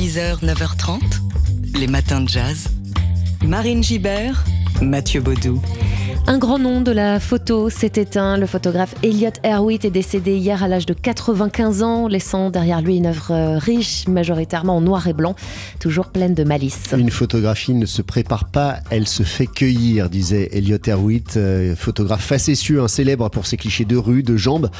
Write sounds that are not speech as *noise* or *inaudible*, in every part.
6h, 9h30, les matins de jazz. Marine Gibert, Mathieu Baudou. Un grand nom de la photo s'est éteint. Le photographe Elliot Erwitt est décédé hier à l'âge de 95 ans, laissant derrière lui une œuvre riche, majoritairement en noir et blanc, toujours pleine de malice. Une photographie ne se prépare pas, elle se fait cueillir, disait Elliot Erwitt, euh, photographe facétieux, un célèbre pour ses clichés de rue, de jambes,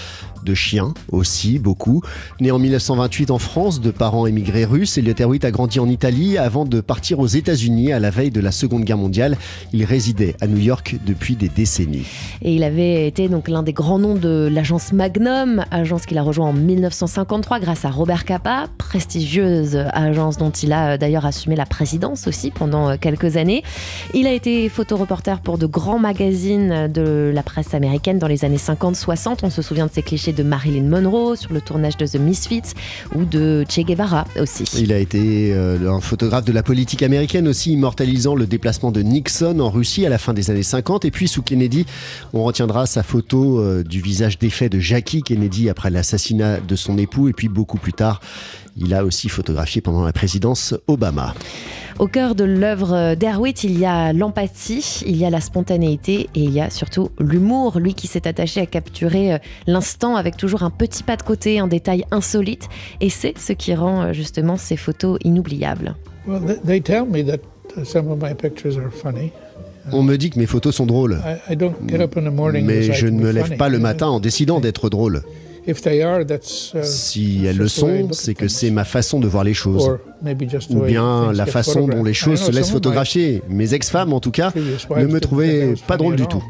de chiens aussi, beaucoup. Né en 1928 en France, de parents émigrés russes, Elliot Erwitt a grandi en Italie avant de partir aux États-Unis à la veille de la Seconde Guerre mondiale. Il résidait à New York depuis des décennies. Et il avait été donc l'un des grands noms de l'agence Magnum, agence qu'il a rejoint en 1953 grâce à Robert Capa, prestigieuse agence dont il a d'ailleurs assumé la présidence aussi pendant quelques années. Il a été photoreporter pour de grands magazines de la presse américaine dans les années 50-60. On se souvient de ses clichés de Marilyn Monroe sur le tournage de The Misfits ou de Che Guevara aussi. Il a été euh, un photographe de la politique américaine aussi, immortalisant le déplacement de Nixon en Russie à la fin des années 50 et puis sous Kennedy, on retiendra sa photo euh, du visage défait de Jackie Kennedy après l'assassinat de son époux. Et puis beaucoup plus tard, il a aussi photographié pendant la présidence Obama. Au cœur de l'œuvre d'Erwitt, il y a l'empathie, il y a la spontanéité et il y a surtout l'humour. Lui qui s'est attaché à capturer euh, l'instant avec toujours un petit pas de côté, un détail insolite. Et c'est ce qui rend euh, justement ces photos inoubliables. Well, they tell me that some of my pictures are funny. On me dit que mes photos sont drôles. Mais je ne me lève pas le matin en décidant d'être drôle. Uh, si elles le sont, c'est que c'est ma façon de voir les choses. Ou bien la façon dont les choses se laissent photographier. Mes ex-femmes, en tout cas, ne me trouvaient pas drôle du tout.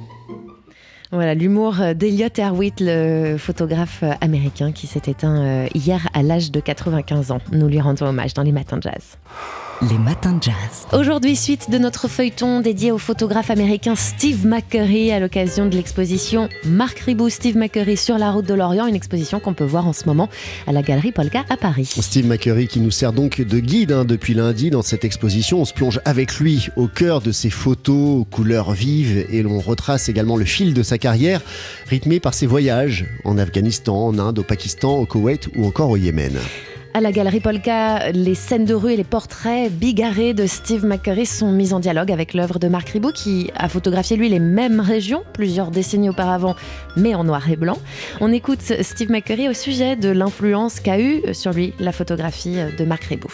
Voilà, l'humour d'Eliot Erwitt, le photographe américain qui s'est éteint euh, hier à l'âge de 95 ans. Nous lui rendons hommage dans les matins de jazz. Les matins de jazz. Aujourd'hui, suite de notre feuilleton dédié au photographe américain Steve McCurry à l'occasion de l'exposition Marc Ribou, Steve McCurry sur la route de l'Orient, une exposition qu'on peut voir en ce moment à la galerie Polka à Paris. Steve McCurry qui nous sert donc de guide hein, depuis lundi dans cette exposition. On se plonge avec lui au cœur de ses photos aux couleurs vives et l'on retrace également le fil de sa carrière rythmé par ses voyages en Afghanistan, en Inde, au Pakistan, au Koweït ou encore au Yémen. À la Galerie Polka, les scènes de rue et les portraits bigarrés de Steve McCurry sont mis en dialogue avec l'œuvre de Marc Ribot qui a photographié lui les mêmes régions plusieurs décennies auparavant, mais en noir et blanc. On écoute Steve McCurry au sujet de l'influence qu'a eu sur lui la photographie de Marc Ribot.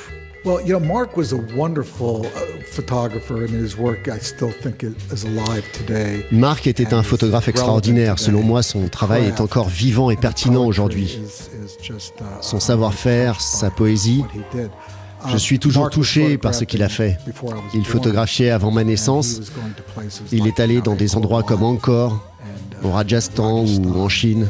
Well, you know, Mark was a wonderful uh, photographer. I mean, his work, I still think it is alive today. Marc était un photographe extraordinaire. Selon moi, son travail est encore vivant et pertinent aujourd'hui. Uh, Son savoir-faire, sa poésie. Je suis toujours touché par ce qu'il a fait. Il photographiait avant ma naissance. Il est allé dans des endroits comme Angkor, au Rajasthan ou en Chine.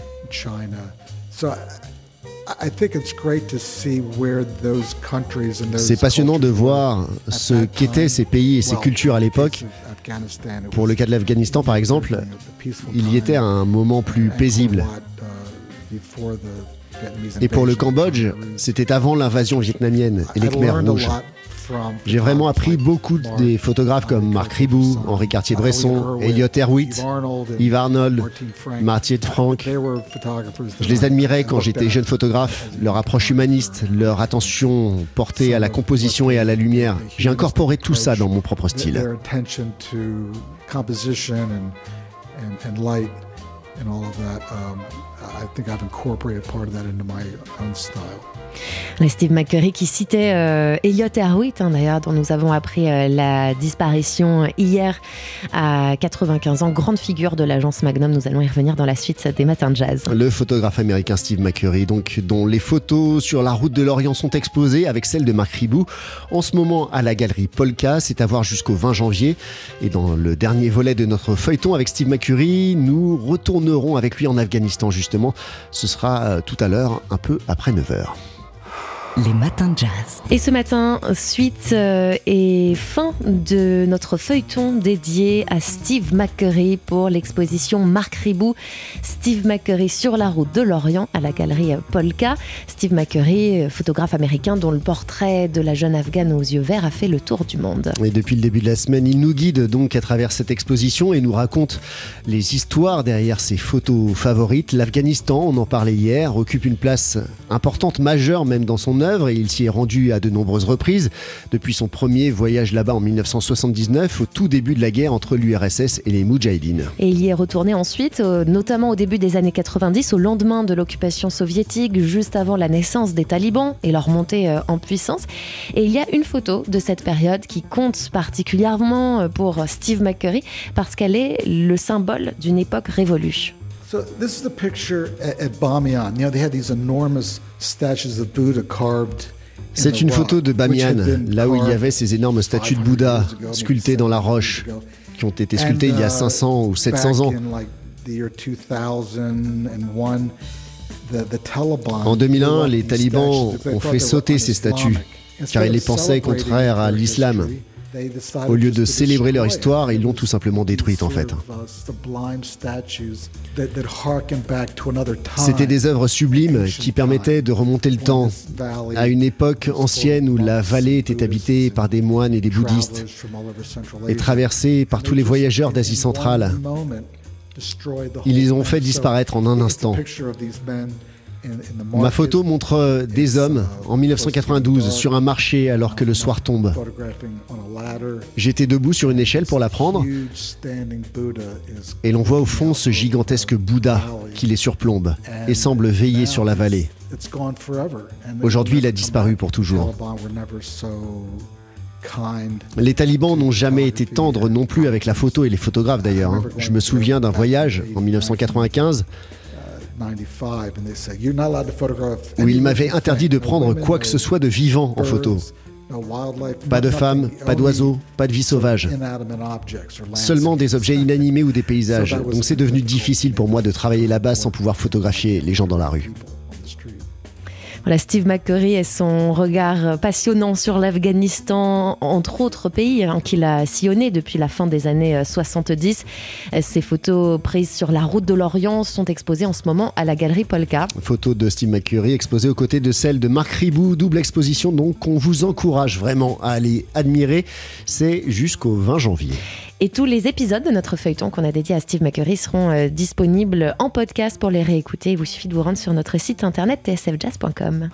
C'est passionnant de voir ce qu'étaient ces pays et ces cultures à l'époque. Pour le cas de l'Afghanistan, par exemple, il y était à un moment plus paisible. Et pour le Cambodge, c'était avant l'invasion vietnamienne et les Khmer rouges. J'ai vraiment appris beaucoup des photographes comme Marc Ribou, Henri Cartier-Bresson, Elliot Erwitt, Yves Arnold, Martier de Franck. Je les admirais quand j'étais jeune photographe, leur approche humaniste, leur attention portée à la composition et à la lumière. J'ai incorporé tout ça dans mon propre style. Steve McCurry qui citait euh, Elliot Erwitt, hein, d'ailleurs, dont nous avons appris euh, la disparition hier à 95 ans, grande figure de l'agence Magnum. Nous allons y revenir dans la suite des matins de jazz. Le photographe américain Steve McCurry, donc, dont les photos sur la route de l'Orient sont exposées avec celles de Marc Ribou. En ce moment, à la galerie Polka, c'est à voir jusqu'au 20 janvier. Et dans le dernier volet de notre feuilleton avec Steve McCurry, nous retournerons avec lui en Afghanistan, justement. Ce sera euh, tout à l'heure, un peu après 9h les matins de jazz. Et ce matin, suite euh, et fin de notre feuilleton dédié à Steve McCurry pour l'exposition Marc Ribou. Steve McCurry sur la route de l'Orient à la galerie Polka. Steve McCurry, euh, photographe américain dont le portrait de la jeune afghane aux yeux verts a fait le tour du monde. Et depuis le début de la semaine, il nous guide donc à travers cette exposition et nous raconte les histoires derrière ses photos favorites. L'Afghanistan, on en parlait hier, occupe une place importante, majeure même dans son œuvre et il s'y est rendu à de nombreuses reprises, depuis son premier voyage là-bas en 1979, au tout début de la guerre entre l'URSS et les Moudjahidines. Et il y est retourné ensuite, notamment au début des années 90, au lendemain de l'occupation soviétique, juste avant la naissance des talibans et leur montée euh, en puissance. Et il y a une photo de cette période qui compte particulièrement euh, pour Steve McCurry parce qu'elle est le symbole d'une époque révolue. So this is the picture at, at Bamiyan. You know, they had these enormous statues of Buddha carved c'est une photo de Bamiyan, là où il y avait ces énormes statues de Bouddha sculptées dans la roche, qui ont été sculptées il y a 500 uh, ou 700 ans. En 2001, les talibans ont fait sauter ces statues, car ils les pensaient contraires à l'islam. Au lieu de célébrer leur histoire, ils l'ont tout simplement détruite en fait. C'était des œuvres sublimes qui permettaient de remonter le temps à une époque ancienne où la vallée était habitée par des moines et des bouddhistes et traversée par tous les voyageurs d'Asie centrale. Ils les ont fait disparaître en un instant. Ma photo montre euh, des hommes en 1992 sur un marché alors que le soir tombe. J'étais debout sur une échelle pour la prendre et l'on voit au fond ce gigantesque Bouddha qui les surplombe et semble veiller sur la vallée. Aujourd'hui, il a disparu pour toujours. Les talibans n'ont jamais été tendres non plus avec la photo et les photographes d'ailleurs. Hein. Je me souviens d'un voyage en 1995 où il m'avait interdit de prendre quoi que ce soit de vivant en photo. Pas de femmes, pas d'oiseaux, pas de vie sauvage. Seulement des objets inanimés ou des paysages. Donc c'est devenu difficile pour moi de travailler là-bas sans pouvoir photographier les gens dans la rue. Steve McCurry et son regard passionnant sur l'Afghanistan, entre autres pays hein, qu'il a sillonné depuis la fin des années 70. Euh, Ces photos prises sur la route de l'Orient sont exposées en ce moment à la galerie Polka. Photos de Steve McCurry exposées aux côtés de celles de Marc Ribou, double exposition donc qu'on vous encourage vraiment à aller admirer. C'est jusqu'au 20 janvier. Et tous les épisodes de notre feuilleton qu'on a dédié à Steve McCurry seront euh, disponibles en podcast pour les réécouter. Il vous suffit de vous rendre sur notre site internet tsfjazz.com.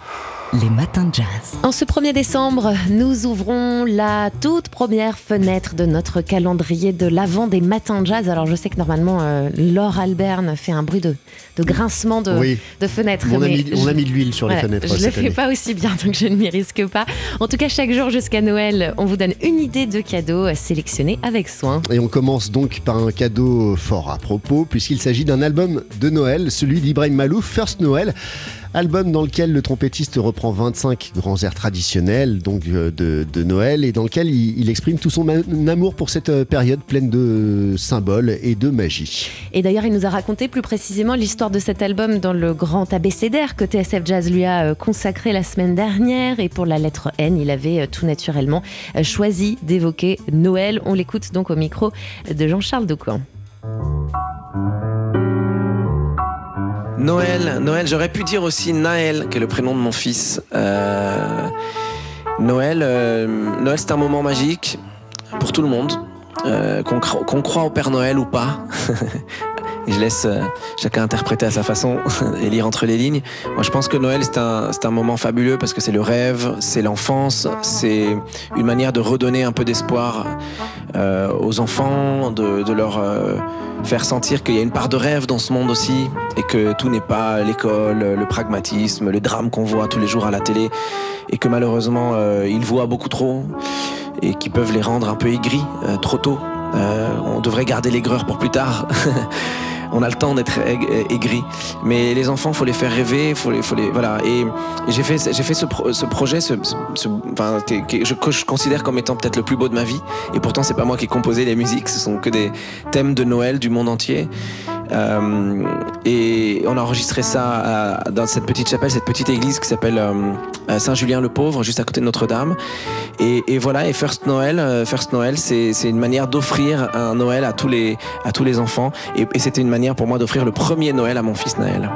Les matins de jazz. En ce 1er décembre, nous ouvrons la toute première fenêtre de notre calendrier de l'avant des matins de jazz. Alors je sais que normalement, euh, Laure Alberne fait un bruit de, de grincement de, de fenêtre. On, a mis, on a mis de l'huile sur les fenêtres. Je ne le fais pas aussi bien, donc je ne m'y risque pas. En tout cas, chaque jour jusqu'à Noël, on vous donne une idée de cadeau sélectionné avec soin. Et on commence donc par un cadeau fort à propos, puisqu'il s'agit d'un album de Noël, celui d'Ibrahim Malouf, First Noël. Album dans lequel le trompettiste reprend 25 grands airs traditionnels donc euh, de, Noël et dans lequel il, exprime tout son amour pour cette euh, période pleine de symboles et de magie. Et d'ailleurs, il nous a raconté plus précisément l'histoire de cet album dans le grand abécédaire que TSF Jazz lui a euh, consacré la semaine dernière. Et pour la lettre N, il avait tout naturellement choisi d'évoquer Noël. On l'écoute donc au micro de Jean-Charles Doucan. Noël, Noël, j'aurais pu dire aussi Naël, qui est le prénom de mon fils. Euh, Noël, euh, Noël c'est un moment magique pour tout le monde, euh, qu'on croit au Père Noël ou pas. *laughs* je laisse chacun interpréter à sa façon *laughs* et lire entre les lignes. Moi, je pense que Noël, c'est un, moment fabuleux parce que c'est le rêve, c'est l'enfance, c'est une manière de redonner un peu d'espoir aux enfants, de, leur faire sentir qu'il y a une part de rêve dans ce monde aussi et que tout n'est pas l'école, le pragmatisme, le drame qu'on voit tous les jours à la télé et que malheureusement euh, ils voient beaucoup trop et qui peuvent les rendre un peu aigris euh, trop tôt. Euh, on devrait garder l'aigreur pour plus tard. *laughs* on a le temps d'être aigri. Mais les enfants, faut les faire rêver, faut les, faut les, voilà. Et, j'ai fait, j'ai fait ce, ce projet, ce, enfin, que, je, je, considère comme étant peut-être le plus beau de ma vie. Et pourtant, c'est pas moi qui ai composé les musiques, ce sont que des thèmes de Noël du monde entier. Euh, et on a enregistré ça dans cette petite chapelle, cette petite église qui s'appelle euh, Saint-Julien-le-Pauvre, juste à côté de Notre-Dame. Et, voilà, et First Noël, euh, First Noël, c'est une manière d'offrir un Noël à tous les, enfants. Et, et c'était une manière pour moi d'offrir le premier Noël à mon fils Naël.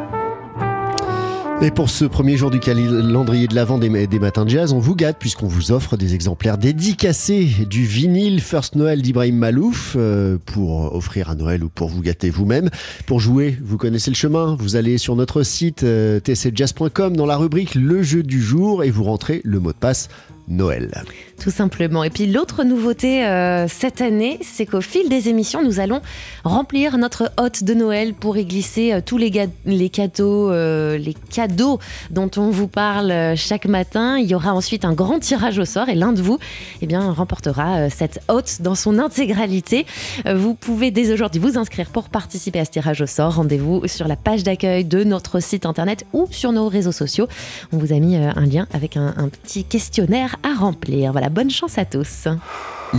Et pour ce premier jour du calendrier de l'Avent des, matins de jazz, on vous gâte puisqu'on vous offre des exemplaires dédicacés du vinyle First Noël d'Ibrahim Malouf euh, pour offrir à Noël ou pour vous gâter vous-même. Pour jouer, vous connaissez le chemin, vous allez sur notre site euh, tcjazz.com dans la rubrique Le jeu du jour et vous rentrez le mot de passe Noël. Tout simplement. Et puis l'autre nouveauté euh, cette année, c'est qu'au fil des émissions, nous allons remplir notre hôte de Noël pour y glisser euh, tous les, les cadeaux, euh, les cadeaux dont on vous parle chaque matin. Il y aura ensuite un grand tirage au sort et l'un de vous, eh bien, remportera cette hôte dans son intégralité. Vous pouvez dès aujourd'hui vous inscrire pour participer à ce tirage au sort. Rendez-vous sur la page d'accueil de notre site internet ou sur nos réseaux sociaux. On vous a mis un lien avec un, un petit questionnaire à remplir. Voilà, bonne chance à tous.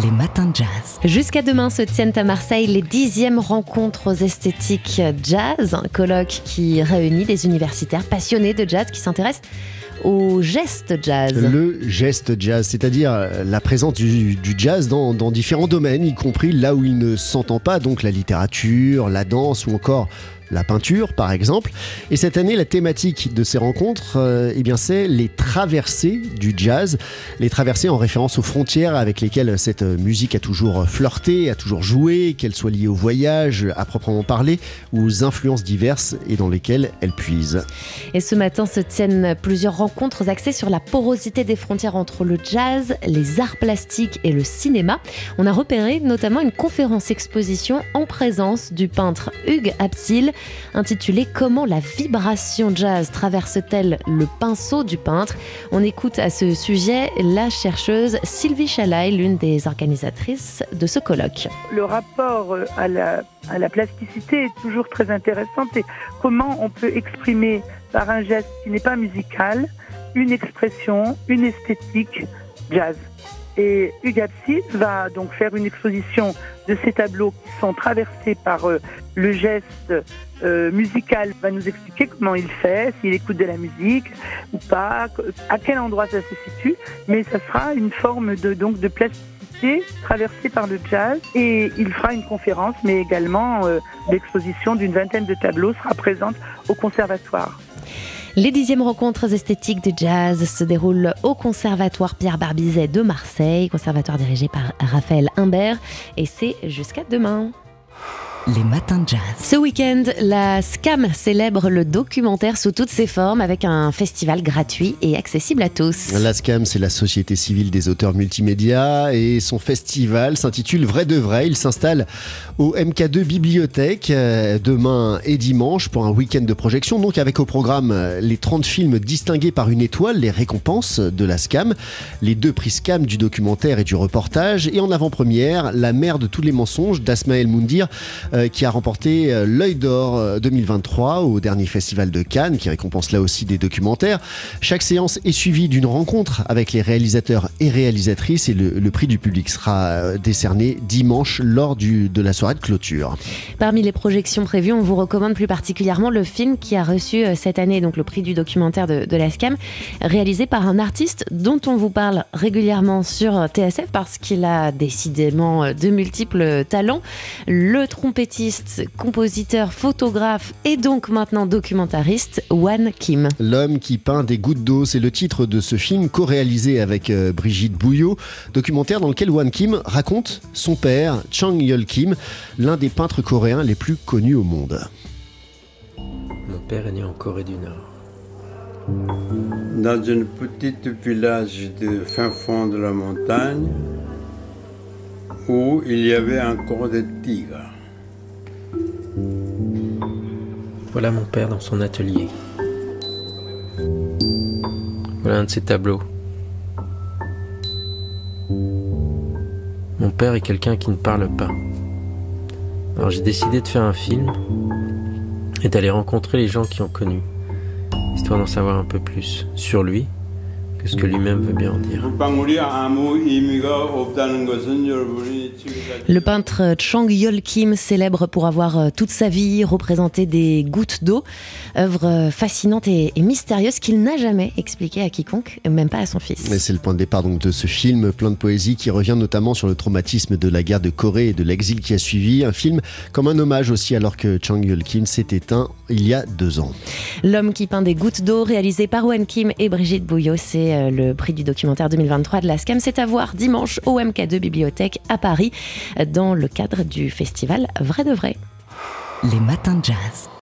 Les matins de jazz. Jusqu'à demain se tiennent à Marseille les dixièmes rencontres esthétiques jazz, un colloque qui réunit des universitaires passionnés de jazz qui s'intéressent au geste jazz. Le geste jazz, c'est-à-dire la présence du, jazz dans, dans, différents domaines, y compris là où il ne s'entend pas, donc la littérature, la danse ou encore la peinture par exemple. Et cette année, la thématique de ces rencontres, euh, eh bien, c'est les traversées du jazz. Les traversées en référence aux frontières avec lesquelles cette musique a toujours flirté, a toujours joué, qu'elle soit liée au voyage à proprement parler ou aux influences diverses et dans lesquelles elle puise. Et ce matin se tiennent plusieurs rencontres axées sur la porosité des frontières entre le jazz, les arts plastiques et le cinéma. On a repéré notamment une conférence exposition en présence du peintre Hugues Absil intitulé Comment la vibration jazz traverse-t-elle le pinceau du peintre? On écoute à ce sujet la chercheuse Sylvie Chalaï, l'une des organisatrices de ce colloque. Le rapport euh, à la, à la plasticité est toujours très intéressant et comment on peut exprimer par un geste qui n'est pas musical une expression, une esthétique jazz. Et Hugues va donc faire une exposition de ces tableaux qui sont traversés par euh, le geste euh, musical. Il va nous expliquer comment il fait, s'il écoute de la musique ou pas, à quel endroit ça se situe. Mais ça sera une forme de, donc, de plasticité traversée par le jazz. Et il fera une conférence, mais également euh, l'exposition d'une vingtaine de tableaux sera présente au conservatoire. Les dixièmes rencontres esthétiques de jazz se déroulent au Conservatoire Pierre Barbizet de Marseille, conservatoire dirigé par Raphaël Imbert, et c'est jusqu'à demain. Les matins de jazz. Ce week-end, la SCAM célèbre le documentaire sous toutes ses formes avec un festival gratuit et accessible à tous. La SCAM, c'est la Société civile des auteurs multimédia et son festival s'intitule Vrai de Vrai. Il s'installe au MK2 Bibliothèque euh, demain et dimanche pour un week-end de projection. Donc avec au programme euh, les 30 films distingués par une étoile, les récompenses de la SCAM, les deux prix SCAM du documentaire et du reportage et en avant-première, La mère de tous les mensonges d'Asmaël Moundir qui a remporté euh, l'œil d'or 2023 euh, au dernier festival de Cannes, qui récompense là aussi des documentaires. Chaque séance est suivie d'une rencontre avec les réalisateurs et réalisatrices et le, prix du public sera décerné dimanche lors de la soirée de clôture. Parmi les projections prévues, on vous recommande plus particulièrement le film qui a reçu cette année donc le prix du documentaire de, de la SCAM, réalisé par un artiste dont on vous parle régulièrement sur TSF parce qu'il a décidément de multiples talents. Le compositeur, photographe et donc maintenant documentariste, Wan Kim. L'homme qui peint des gouttes d'eau, c'est le titre de ce film co-réalisé avec euh, Brigitte Bouillot, documentaire dans lequel Wan Kim raconte son père, Chang Yol Kim, l'un des peintres coréens les plus connus au monde. Mon père est né en Corée du Nord. Dans une petite village de fin fond de la montagne où il y avait encore des tigres. Voilà mon père dans son atelier. Voilà un de ses tableaux. Mon père est quelqu'un qui ne parle pas. Alors j'ai décidé de faire un film et d'aller rencontrer les gens qui ont connu, histoire d'en savoir un peu plus sur lui que ce que lui-même veut bien en dire. Le peintre Chang Yol Kim, célèbre pour avoir euh, toute sa vie représenté des gouttes d'eau, œuvre fascinante et, mystérieuse qu'il n'a jamais expliquée à quiconque, même pas à son fils. C'est le point de départ donc de ce film plein de poésie qui revient notamment sur le traumatisme de la guerre de Corée et de l'exil qui a suivi. Un film comme un hommage aussi alors que Chang Yol Kim s'est éteint il y a deux ans. L'homme qui peint des gouttes d'eau, réalisé par Wen Kim et Brigitte Bouillot, c'est euh, le prix du documentaire 2023 de la SCAM. C'est à voir dimanche au MK2 Bibliothèque à Paris. Dans le cadre du festival Vrai de Vrai. Les matins de jazz.